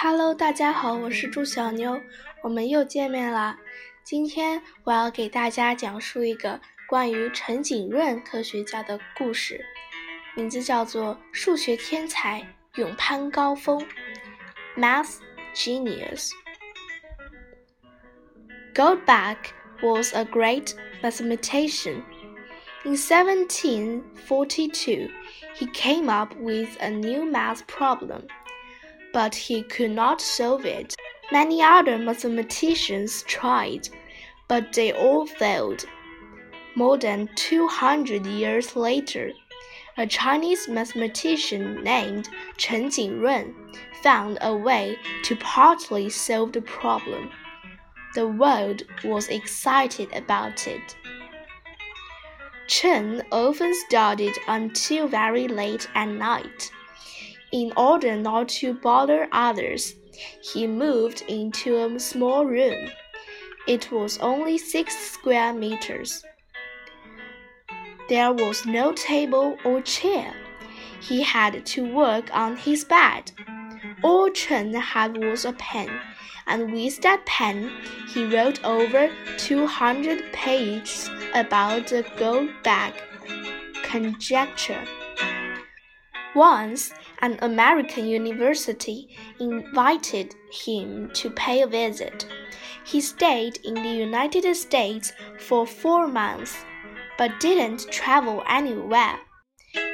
Hello，大家好，我是朱小妞，我们又见面啦。今天我要给大家讲述一个关于陈景润科学家的故事，名字叫做《数学天才勇攀高峰》（Math Genius）。Goldbach was a great mathematician. In 1742, he came up with a new math problem but he could not solve it. Many other mathematicians tried, but they all failed. More than 200 years later, a Chinese mathematician named Chen Jingrun found a way to partly solve the problem. The world was excited about it. Chen often studied until very late at night. In order not to bother others, he moved into a small room. It was only six square meters. There was no table or chair. He had to work on his bed. All Chen had was a pen, and with that pen, he wrote over 200 pages about the Goldbach conjecture. Once, an American university invited him to pay a visit. He stayed in the United States for four months, but didn't travel anywhere.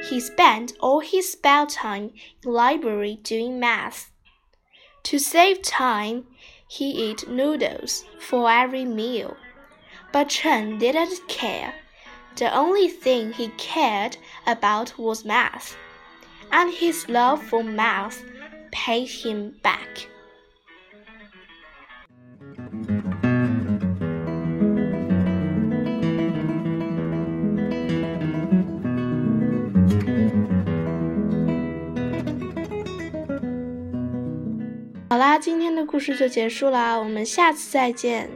He spent all his spare time in library doing math. To save time, he ate noodles for every meal. But Chen didn't care. The only thing he cared about was math and his love for math paid him back. 好啦，今天的故事就结束啦，我们下次再见。